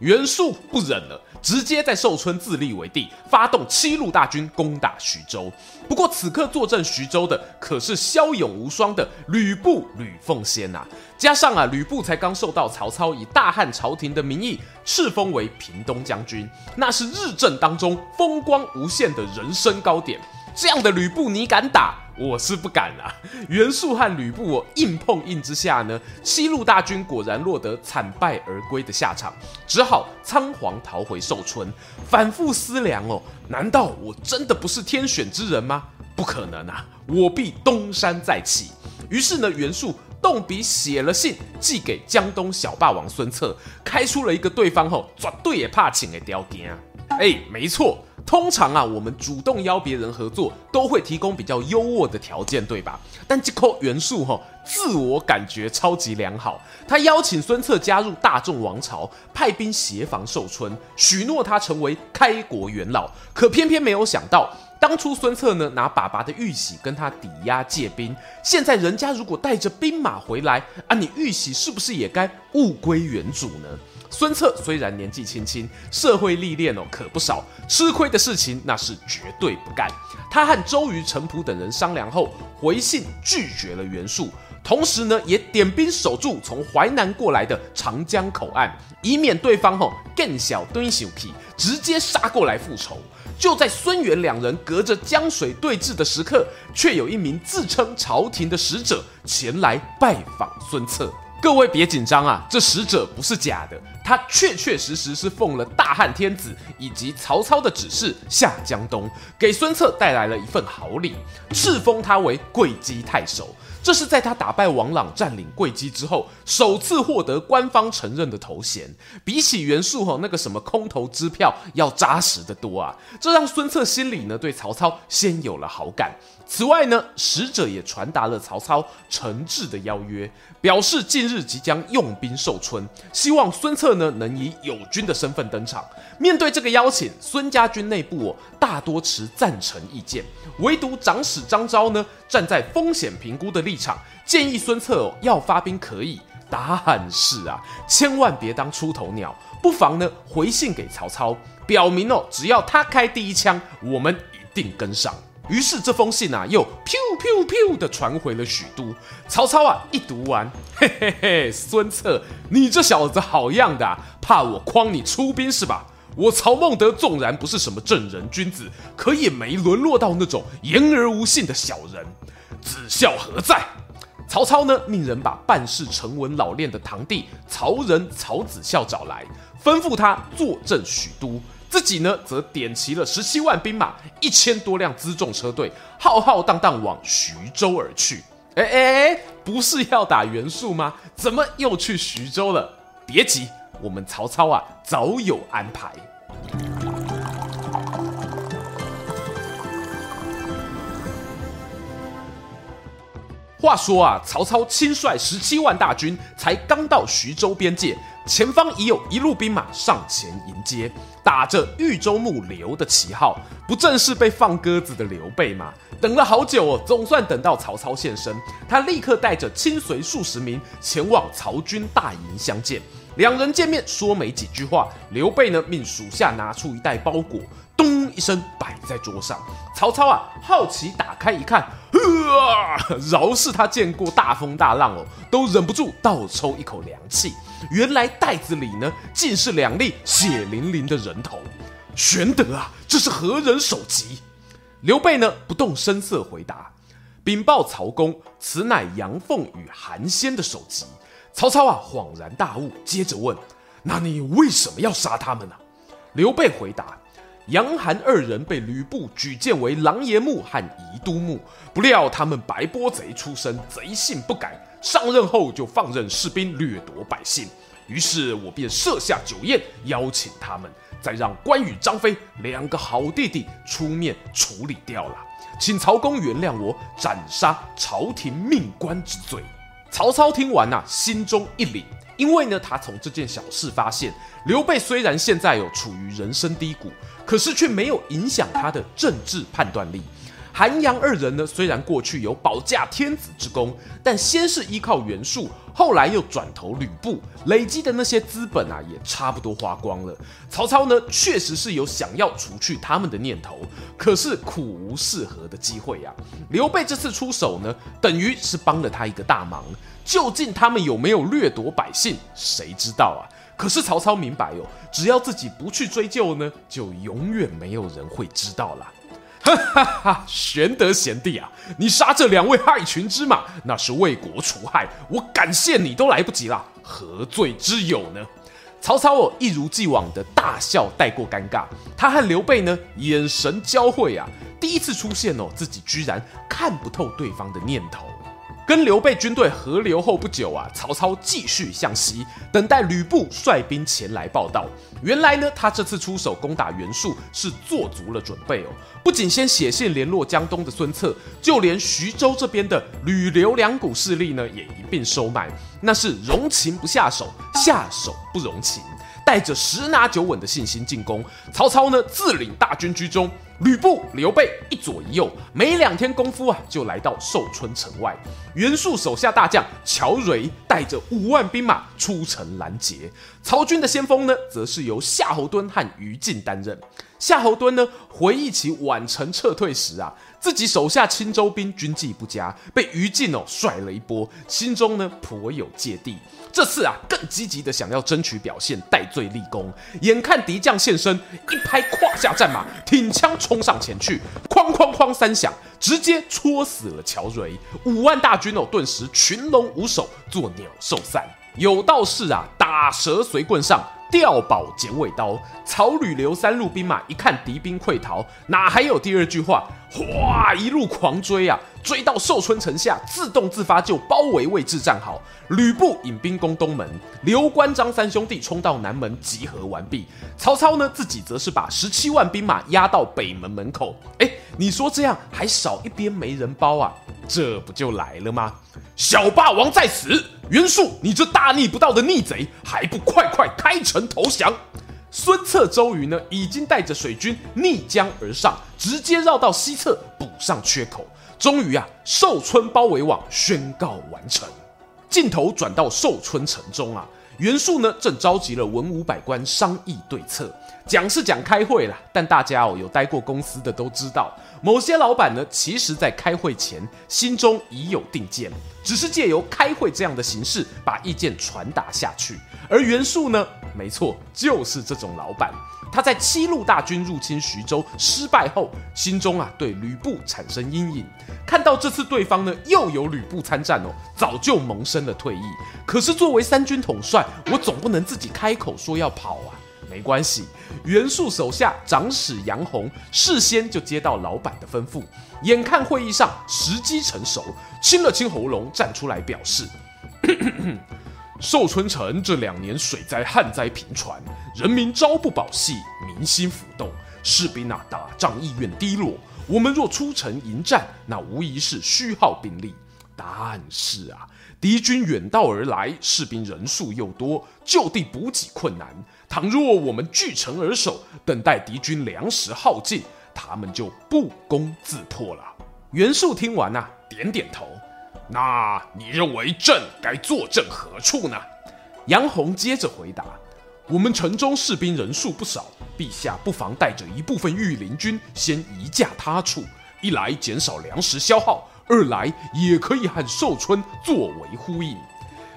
袁术不忍了，直接在寿春自立为帝，发动七路大军攻打徐州。不过此刻坐镇徐州的可是骁勇无双的吕布吕奉先呐、加上啊吕布才刚受到曹操以大汉朝廷的名义赐封为平东将军，那是日正当中风光无限的人生高点。这样的吕布你敢打？我是不敢啊！袁术和吕布我硬碰硬之下呢，西路大军果然落得惨败而归的下场，只好仓皇逃回寿春。反复思量哦，难道我真的不是天选之人吗？不可能啊！我必东山再起。于是呢，袁术动笔写了信，寄给江东小霸王孙策，开出了一个对方后绝对也怕请的条件。哎，没错。通常啊，我们主动邀别人合作，都会提供比较优渥的条件，对吧？但这颗元素哈，自我感觉超级良好，他邀请孙策加入大众王朝，派兵协防寿春，许诺他成为开国元老。可偏偏没有想到，当初孙策呢，拿爸爸的玉玺跟他抵押借兵，现在人家如果带着兵马回来啊，你玉玺是不是也该物归原主呢？孙策虽然年纪轻轻，社会历练哦可不少，吃亏的事情那是绝对不干。他和周瑜、程普等人商量后，回信拒绝了袁术，同时呢也点兵守住从淮南过来的长江口岸，以免对方吼更小蹲小屁，直接杀过来复仇。就在孙袁两人隔着江水对峙的时刻，却有一名自称朝廷的使者前来拜访孙策。各位别紧张啊，这使者不是假的，他确确实实是奉了大汉天子以及曹操的指示下江东，给孙策带来了一份好礼，敕封他为桂姬太守。这是在他打败王朗、占领会稽之后，首次获得官方承认的头衔。比起袁术吼那个什么空头支票要扎实得多啊！这让孙策心里呢对曹操先有了好感。此外呢，使者也传达了曹操诚挚的邀约，表示近日即将用兵寿春，希望孙策呢能以友军的身份登场。面对这个邀请，孙家军内部哦大多持赞成意见，唯独长史张昭呢站在风险评估的立场，建议孙策哦要发兵可以，但是啊千万别当出头鸟，不妨呢回信给曹操，表明哦只要他开第一枪，我们一定跟上。于是这封信啊，又咻咻咻的传回了许都。曹操啊，一读完，嘿嘿嘿，孙策，你这小子好样的，怕我诓你出兵是吧？我曹孟德纵然不是什么正人君子，可也没沦落到那种言而无信的小人。子孝何在？曹操呢，命人把办事沉稳老练的堂弟曹仁、曹子孝找来，吩咐他坐镇许都。自己呢，则点齐了十七万兵马，一千多辆辎重车队，浩浩荡荡往徐州而去。哎哎哎，不是要打袁术吗？怎么又去徐州了？别急，我们曹操啊，早有安排。话说啊，曹操亲率十七万大军，才刚到徐州边界。前方已有一路兵马上前迎接，打着豫州牧刘的旗号，不正是被放鸽子的刘备吗？等了好久哦，总算等到曹操现身。他立刻带着亲随数十名前往曹军大营相见。两人见面说没几句话，刘备呢命属下拿出一袋包裹，咚一声摆在桌上。曹操啊好奇打开一看，呵，饶是他见过大风大浪哦，都忍不住倒抽一口凉气。原来袋子里呢，竟是两粒血淋淋的人头。玄德啊，这是何人首级？刘备呢，不动声色回答：“禀报曹公，此乃杨凤与韩先的首级。”曹操啊，恍然大悟，接着问：“那你为什么要杀他们呢、？”刘备回答：“杨韩二人被吕布举荐为琅琊牧和宜都牧，不料他们白波贼出身，贼性不改。”上任后就放任士兵掠夺百姓，于是我便设下酒宴，邀请他们，再让关羽、张飞两个好弟弟出面处理掉了，请曹公原谅我斩杀朝廷命官之罪。曹操听完呐、心中一凛，因为呢，他从这件小事发现，刘备虽然现在有处于人生低谷，可是却没有影响他的政治判断力。韩杨二人呢，虽然过去有保驾天子之功，但先是依靠袁术，后来又转投吕布，累积的那些资本啊，也差不多花光了。曹操呢，确实是有想要除去他们的念头，可是苦无适合的机会呀、啊。刘备这次出手呢，等于是帮了他一个大忙。究竟他们有没有掠夺百姓，谁知道啊？可是曹操明白哦，只要自己不去追究呢，就永远没有人会知道了。哈哈哈！玄德贤弟啊，你杀这两位害群之马，那是为国除害，我感谢你都来不及啦，何罪之有呢？曹操哦，一如既往的大笑带过尴尬。他和刘备呢，眼神交汇啊，第一次出现哦，自己居然看不透对方的念头。跟刘备军队合流后不久啊，曹操继续向西，等待吕布率兵前来报到。原来呢，他这次出手攻打袁术是做足了准备哦，不仅先写信联络江东的孙策，就连徐州这边的吕刘两股势力呢，也一并收买。那是容情不下手，下手不容情。带着十拿九稳的信心进攻，曹操呢自领大军居中，吕布、刘备一左一右，没两天功夫啊，就来到寿春城外。袁术手下大将乔玮带着五万兵马出城拦截，曹军的先锋呢，则是由夏侯惇和于禁担任。夏侯惇呢回忆起宛城撤退时啊，自己手下青州兵军纪不佳，被于禁哦甩了一波，心中呢颇有芥蒂。这次啊，更积极的想要争取表现，戴罪立功。眼看敌将现身，一拍胯下战马，挺枪冲上前去，哐哐哐三响，直接戳死了乔玮。五万大军哦，顿时群龙无首，作鸟兽散。有道是啊，打蛇随棍上。调宝剪尾刀，曹吕刘三路兵马一看敌兵溃逃，哪还有第二句话？哗，一路狂追啊！追到寿春城下，自动自发就包围位置站好。吕布引兵攻东门，刘关张三兄弟冲到南门集合完毕。曹操呢，自己则是把十七万兵马压到北门门口。哎，你说这样还少一边没人包啊？这不就来了吗？小霸王在此，袁术，你这大逆不道的逆贼，还不快快开城投降？孙策、周瑜呢，已经带着水军逆江而上，直接绕到西侧补上缺口。终于啊，寿春包围网宣告完成。镜头转到寿春城中啊，袁术呢正召集了文武百官商议对策。讲是讲开会啦，但大家哦有待过公司的都知道，某些老板呢，其实在开会前心中已有定见，只是借由开会这样的形式把意见传达下去。而袁术呢，没错，就是这种老板。他在七路大军入侵徐州失败后，心中啊对吕布产生阴影，看到这次对方呢又有吕布参战哦，早就萌生了退意。可是作为三军统帅，我总不能自己开口说要跑啊。没关系，袁术手下长史杨洪事先就接到老板的吩咐，眼看会议上时机成熟，清了清喉咙站出来表示：寿春城这两年水灾旱灾频传，人民朝不保夕，民心浮动，士兵啊打仗意愿低落。我们若出城迎战，那无疑是虚耗兵力。但是啊，敌军远道而来，士兵人数又多，就地补给困难。倘若我们据城而守，等待敌军粮食耗尽，他们就不攻自破了。袁术听完呐、啊，点点头。那你认为朕该坐镇何处呢？杨洪接着回答：我们城中士兵人数不少，陛下不妨带着一部分御林军先移驾他处，一来减少粮食消耗，二来也可以和寿春作为呼应。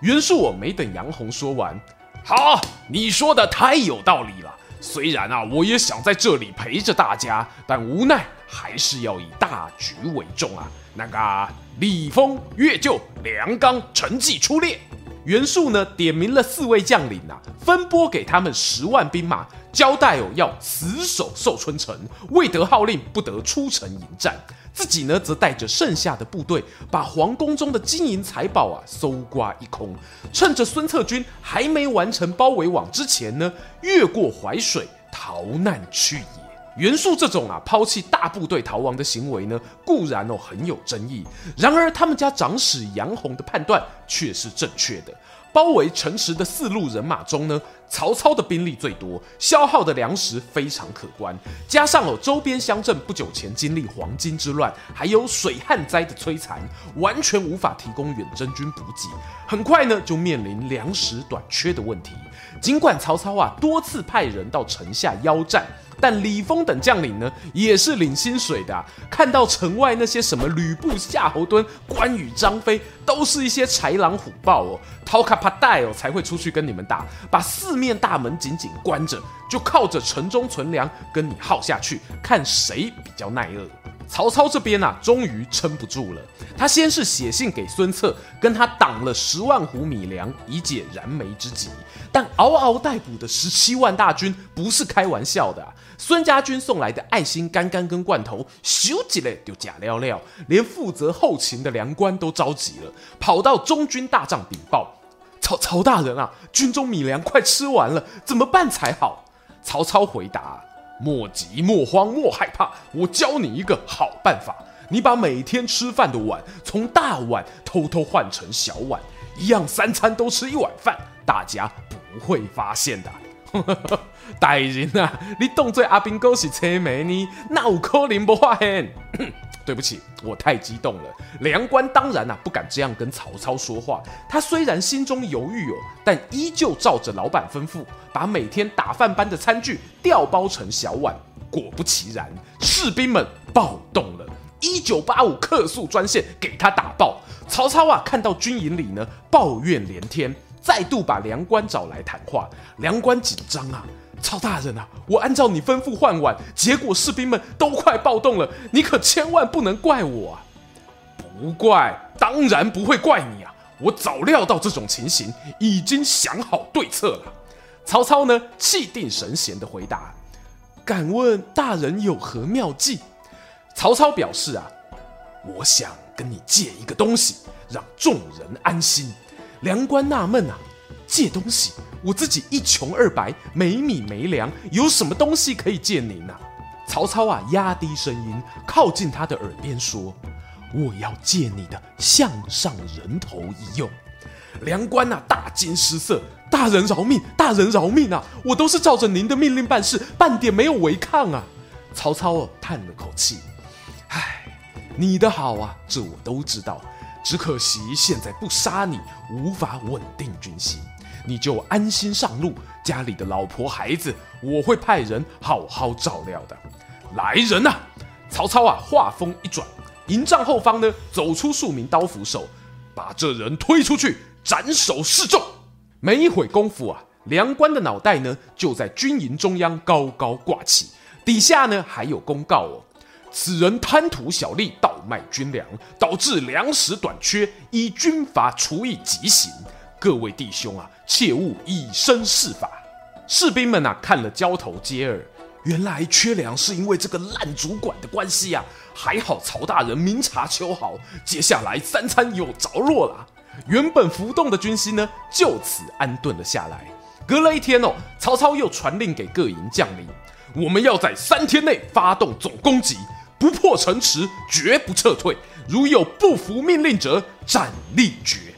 袁术我没等杨洪说完。好，你说的太有道理了。虽然啊，我也想在这里陪着大家，但无奈还是要以大局为重啊。那个李丰、岳就、梁刚、成绩出列。袁术呢，点名了四位将领啊，分拨给他们十万兵马，交代哦要死守寿春城，未得号令不得出城迎战。自己呢，则带着剩下的部队，把皇宫中的金银财宝啊搜刮一空，趁着孙策军还没完成包围网之前呢，越过淮水逃难去也。袁术这种啊抛弃大部队逃亡的行为呢，固然哦很有争议，然而他们家长史杨洪的判断却是正确的。包围城池的四路人马中呢，曹操的兵力最多，消耗的粮食非常可观。加上哦，周边乡镇不久前经历黄巾之乱，还有水旱灾的摧残，完全无法提供远征军补给。很快呢，就面临粮食短缺的问题。尽管曹操啊多次派人到城下邀战。但李丰等将领呢，也是领薪水的。看到城外那些什么吕布、夏侯惇、关羽、张飞，都是一些豺狼虎豹哦，掏卡怕带哦，才会出去跟你们打，把四面面大门紧紧关着，就靠着城中存粮跟你耗下去，看谁比较耐饿。曹操这边啊，终于撑不住了。他先是写信给孙策，跟他挡了十万斛米粮，以解燃眉之急。但嗷嗷待哺的十七万大军不是开玩笑的！孙家军送来的爱心干干跟罐头，咻几嘞就假料料，连负责后勤的粮官都着急了，跑到中军大帐禀报：曹曹大人啊，军中米粮快吃完了，怎么办才好？曹操回答。莫急莫慌莫害怕，我教你一个好办法。你把每天吃饭的碗从大碗偷偷换成小碗，一样三餐都吃一碗饭，大家不会发现的。大人啊，你当作阿兵哥是车媒呢？那有可能不发现？对不起，我太激动了。梁官当然啊不敢这样跟曹操说话。他虽然心中犹豫哦，但依旧照着老板吩咐，把每天打饭班的餐具调包成小碗。果不其然，士兵们暴动了。一九八五客诉专线给他打爆。曹操啊，看到军营里呢抱怨连天，再度把梁官找来谈话。梁官紧张啊。曹大人啊，我按照你吩咐换碗，结果士兵们都快暴动了，你可千万不能怪我啊！不怪，当然不会怪你啊！我早料到这种情形，已经想好对策了。曹操呢，气定神闲的回答：“敢问大人有何妙计？”曹操表示啊，我想跟你借一个东西，让众人安心。梁官纳闷啊。借东西，我自己一穷二白，没米没粮，有什么东西可以借您呢？曹操啊，压低声音，靠近他的耳边说：“我要借你的项上人头一用。”梁官啊，大惊失色：“大人饶命！大人饶命啊！我都是照着您的命令办事，半点没有违抗啊！”曹操啊，叹了口气：“唉，你的好啊，这我都知道，只可惜现在不杀你，无法稳定军心。”你就安心上路，家里的老婆孩子，我会派人好好照料的。来人呐、曹操啊，话锋一转，营帐后方呢，走出数名刀斧手，把这人推出去斩首示众。没一会功夫啊，梁官的脑袋呢，就在军营中央高高挂起，底下呢还有公告哦：此人贪图小利，盗卖军粮，导致粮食短缺，依军法处以极刑。各位弟兄啊，切勿以身试法。士兵们啊，看了交头接耳，原来缺粮是因为这个烂主管的关系呀、啊。还好曹大人明察秋毫，接下来三餐有着落了。原本浮动的军心呢，就此安顿了下来。隔了一天哦，曹操又传令给各营将领，我们要在三天内发动总攻击，不破城池，绝不撤退。如有不服命令者，斩立决。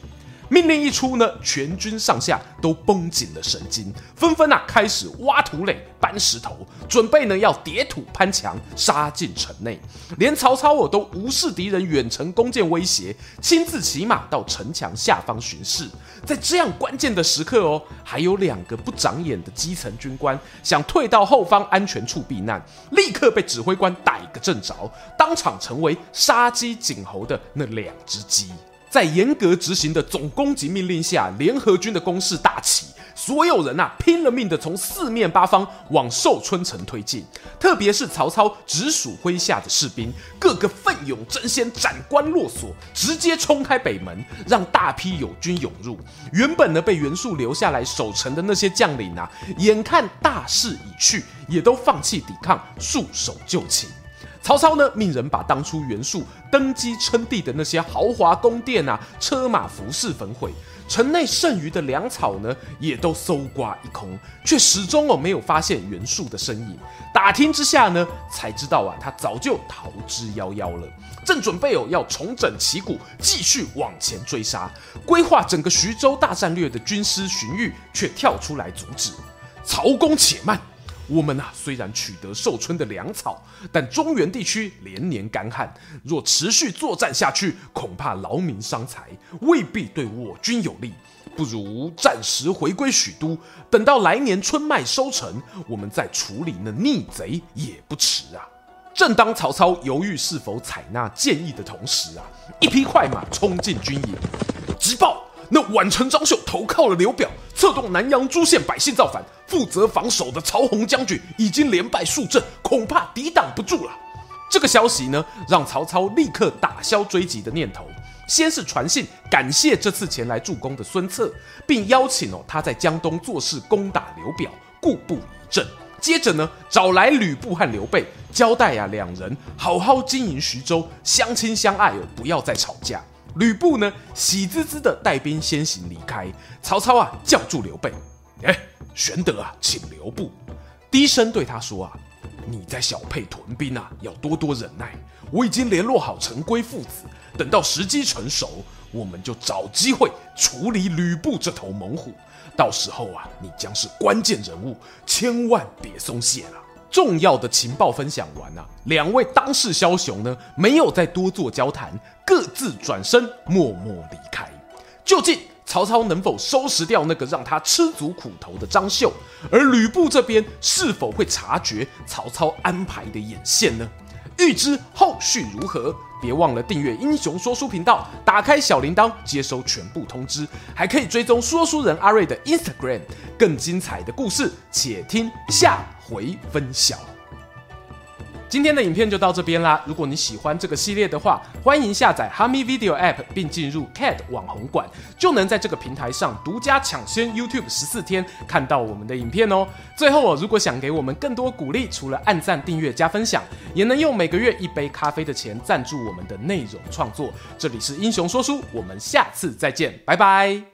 命令一出呢，全军上下都绷紧了神经，纷纷啊开始挖土垒、搬石头，准备呢要叠土攀墙，杀进城内。连曹操我都无视敌人远程弓箭威胁，亲自骑马到城墙下方巡视。在这样关键的时刻哦，还有两个不长眼的基层军官想退到后方安全处避难，立刻被指挥官逮个正着，当场成为杀鸡儆猴的那两只鸡。在严格执行的总攻击命令下，联合军的攻势大起。所有人呐、拼了命的从四面八方往寿春城推进，特别是曹操直属麾下的士兵，个个奋勇争先，斩关落锁，直接冲开北门，让大批友军涌入。原本呢被袁术留下来守城的那些将领啊，眼看大势已去，也都放弃抵抗，束手就擒。曹操呢，命人把当初袁术登基称帝的那些豪华宫殿啊、车马服饰焚毁。城内剩余的粮草呢，也都搜刮一空，却始终哦没有发现袁术的身影。打听之下呢，才知道啊，他早就逃之夭夭了。正准备哦要重整旗鼓，继续往前追杀，规划整个徐州大战略的军师荀彧却跳出来阻止。曹公且慢。我们啊，虽然取得寿春的粮草，但中原地区连年干旱，若持续作战下去，恐怕劳民伤财，未必对我军有利。不如暂时回归许都，等到来年春麦收成，我们再处理那逆贼也不迟啊！正当曹操犹豫是否采纳建议的同时啊，一匹快马冲进军营，急报。那宛城张绣投靠了刘表，策动南阳诸县百姓造反，负责防守的曹洪将军已经连败数阵，恐怕抵挡不住了。这个消息呢，让曹操立刻打消追击的念头。先是传信感谢这次前来助攻的孙策，并邀请哦他在江东做事攻打刘表，故布疑阵。接着呢，找来吕布和刘备，交代、啊、两人好好经营徐州，相亲相爱哦，不要再吵架。吕布呢，喜滋滋的带兵先行离开。曹操啊，叫住刘备：“哎，玄德啊，请留步。”低声对他说：“啊，你在小沛屯兵啊，要多多忍耐。我已经联络好陈规父子，等到时机成熟，我们就找机会处理吕布这头猛虎。到时候啊，你将是关键人物，千万别松懈了。”重要的情报分享完啊，两位当世枭雄呢，没有再多做交谈，各自转身默默离开。究竟曹操能否收拾掉那个让他吃足苦头的张绣？而吕布这边是否会察觉曹操安排的眼线呢？欲知后续如何，别忘了订阅英雄说书频道，打开小铃铛接收全部通知，还可以追踪说书人阿瑞的 Instagram。更精彩的故事，且听下回分晓。今天的影片就到这边啦！如果你喜欢这个系列的话，欢迎下载哈密 Video App 并进入 CAD 网红馆，就能在这个平台上独家抢先 YouTube 十四天看到我们的影片哦。最后哦，如果想给我们更多鼓励，除了按赞、订阅、加分享，也能用每个月一杯咖啡的钱赞助我们的内容创作。这里是英雄说书，我们下次再见，拜拜。